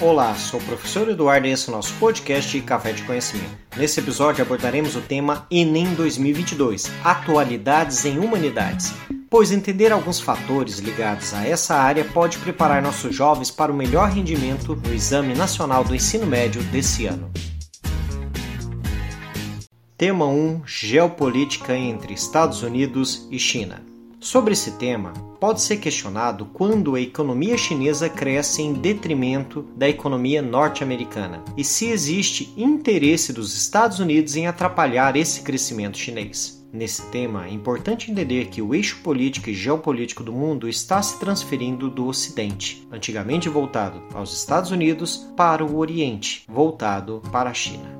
Olá, sou o professor Eduardo e esse é o nosso podcast Café de Conhecimento. Nesse episódio abordaremos o tema Enem 2022 Atualidades em Humanidades, pois entender alguns fatores ligados a essa área pode preparar nossos jovens para o melhor rendimento no Exame Nacional do Ensino Médio desse ano. Tema 1 Geopolítica entre Estados Unidos e China. Sobre esse tema, pode ser questionado quando a economia chinesa cresce em detrimento da economia norte-americana e se existe interesse dos Estados Unidos em atrapalhar esse crescimento chinês. Nesse tema, é importante entender que o eixo político e geopolítico do mundo está se transferindo do Ocidente, antigamente voltado aos Estados Unidos, para o Oriente, voltado para a China.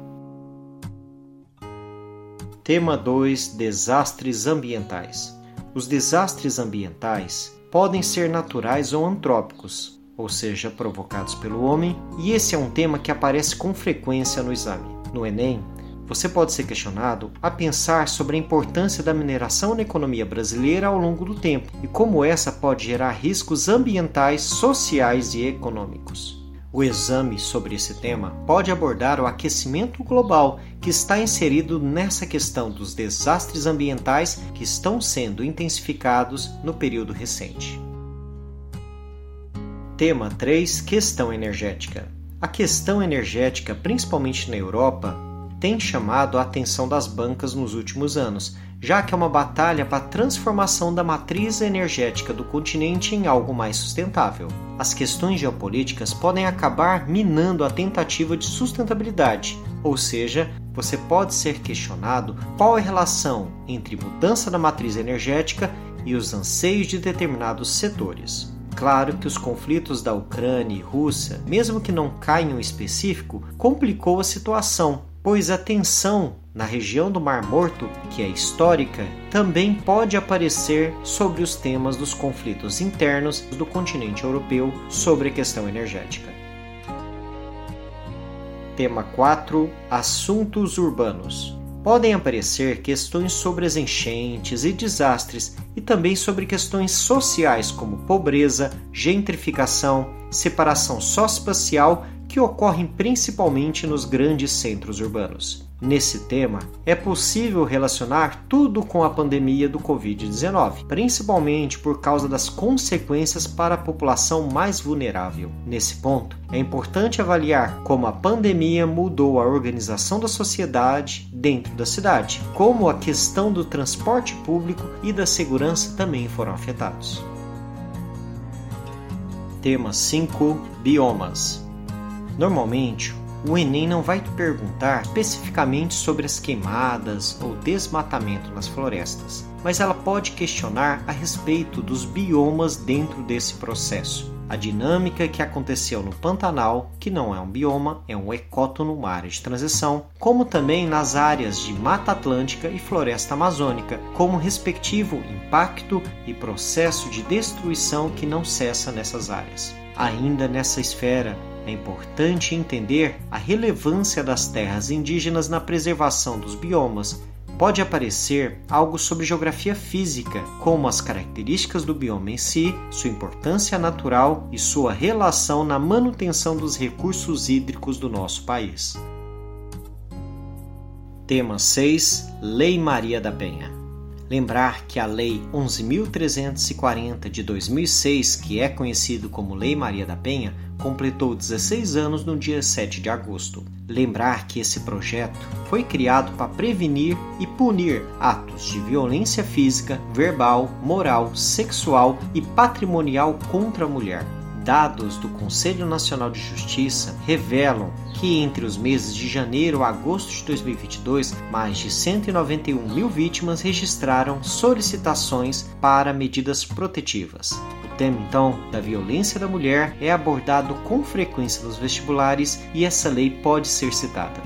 Tema 2 Desastres ambientais. Os desastres ambientais podem ser naturais ou antrópicos, ou seja, provocados pelo homem, e esse é um tema que aparece com frequência no exame. No Enem, você pode ser questionado a pensar sobre a importância da mineração na economia brasileira ao longo do tempo e como essa pode gerar riscos ambientais, sociais e econômicos. O exame sobre esse tema pode abordar o aquecimento global que está inserido nessa questão dos desastres ambientais que estão sendo intensificados no período recente. Tema 3 Questão energética. A questão energética, principalmente na Europa, tem chamado a atenção das bancas nos últimos anos, já que é uma batalha para a transformação da matriz energética do continente em algo mais sustentável. As questões geopolíticas podem acabar minando a tentativa de sustentabilidade, ou seja, você pode ser questionado qual é a relação entre mudança da matriz energética e os anseios de determinados setores. Claro que os conflitos da Ucrânia e Rússia, mesmo que não caiam específico, complicou a situação, pois a tensão na região do Mar Morto, que é histórica, também pode aparecer sobre os temas dos conflitos internos do continente europeu sobre a questão energética. Tema 4 Assuntos urbanos. Podem aparecer questões sobre as enchentes e desastres e também sobre questões sociais como pobreza, gentrificação, separação socioespacial que ocorrem principalmente nos grandes centros urbanos. Nesse tema, é possível relacionar tudo com a pandemia do Covid-19, principalmente por causa das consequências para a população mais vulnerável. Nesse ponto, é importante avaliar como a pandemia mudou a organização da sociedade dentro da cidade, como a questão do transporte público e da segurança também foram afetados. Tema 5 Biomas Normalmente, o Enem não vai te perguntar especificamente sobre as queimadas ou desmatamento nas florestas, mas ela pode questionar a respeito dos biomas dentro desse processo. A dinâmica que aconteceu no Pantanal, que não é um bioma, é um ecótono, uma área de transição, como também nas áreas de Mata Atlântica e Floresta Amazônica, como respectivo impacto e processo de destruição que não cessa nessas áreas. Ainda nessa esfera, é importante entender a relevância das terras indígenas na preservação dos biomas. Pode aparecer algo sobre geografia física, como as características do bioma em si, sua importância natural e sua relação na manutenção dos recursos hídricos do nosso país. Tema 6 Lei Maria da Penha Lembrar que a Lei 11.340 de 2006, que é conhecido como Lei Maria da Penha, completou 16 anos no dia 7 de agosto. Lembrar que esse projeto foi criado para prevenir e punir atos de violência física, verbal, moral, sexual e patrimonial contra a mulher Dados do Conselho Nacional de Justiça revelam que entre os meses de janeiro a agosto de 2022, mais de 191 mil vítimas registraram solicitações para medidas protetivas. O tema, então, da violência da mulher é abordado com frequência nos vestibulares e essa lei pode ser citada.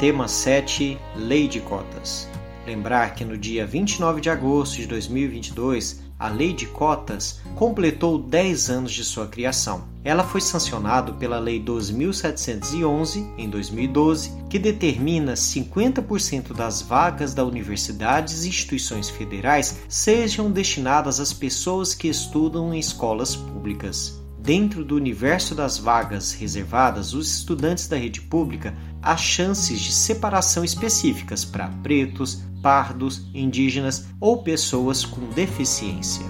Tema 7 Lei de Cotas. Lembrar que no dia 29 de agosto de 2022, a Lei de Cotas completou 10 anos de sua criação. Ela foi sancionada pela Lei 12.711, em 2012, que determina 50% das vagas da universidades e instituições federais sejam destinadas às pessoas que estudam em escolas públicas. dentro do universo das vagas reservadas, os estudantes da rede pública há chances de separação específicas para pretos, pardos, indígenas ou pessoas com deficiência.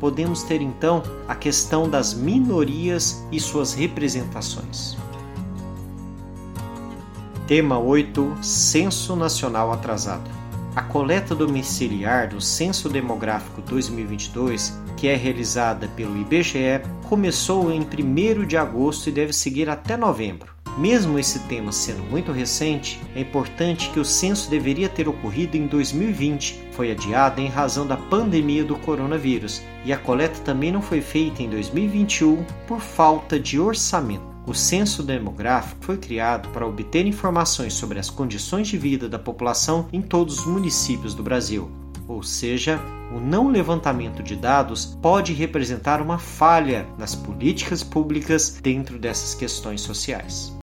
Podemos ter então a questão das minorias e suas representações. Tema 8 Censo Nacional Atrasado. A coleta domiciliar do Censo Demográfico 2022, que é realizada pelo IBGE, começou em 1 de agosto e deve seguir até novembro. Mesmo esse tema sendo muito recente, é importante que o censo deveria ter ocorrido em 2020, foi adiado em razão da pandemia do coronavírus, e a coleta também não foi feita em 2021 por falta de orçamento. O censo demográfico foi criado para obter informações sobre as condições de vida da população em todos os municípios do Brasil. Ou seja, o não levantamento de dados pode representar uma falha nas políticas públicas dentro dessas questões sociais.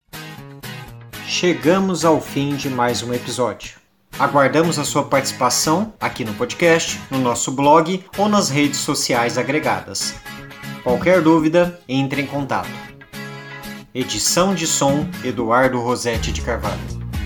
Chegamos ao fim de mais um episódio. Aguardamos a sua participação aqui no podcast, no nosso blog ou nas redes sociais agregadas. Qualquer dúvida, entre em contato. Edição de som Eduardo Rosetti de Carvalho.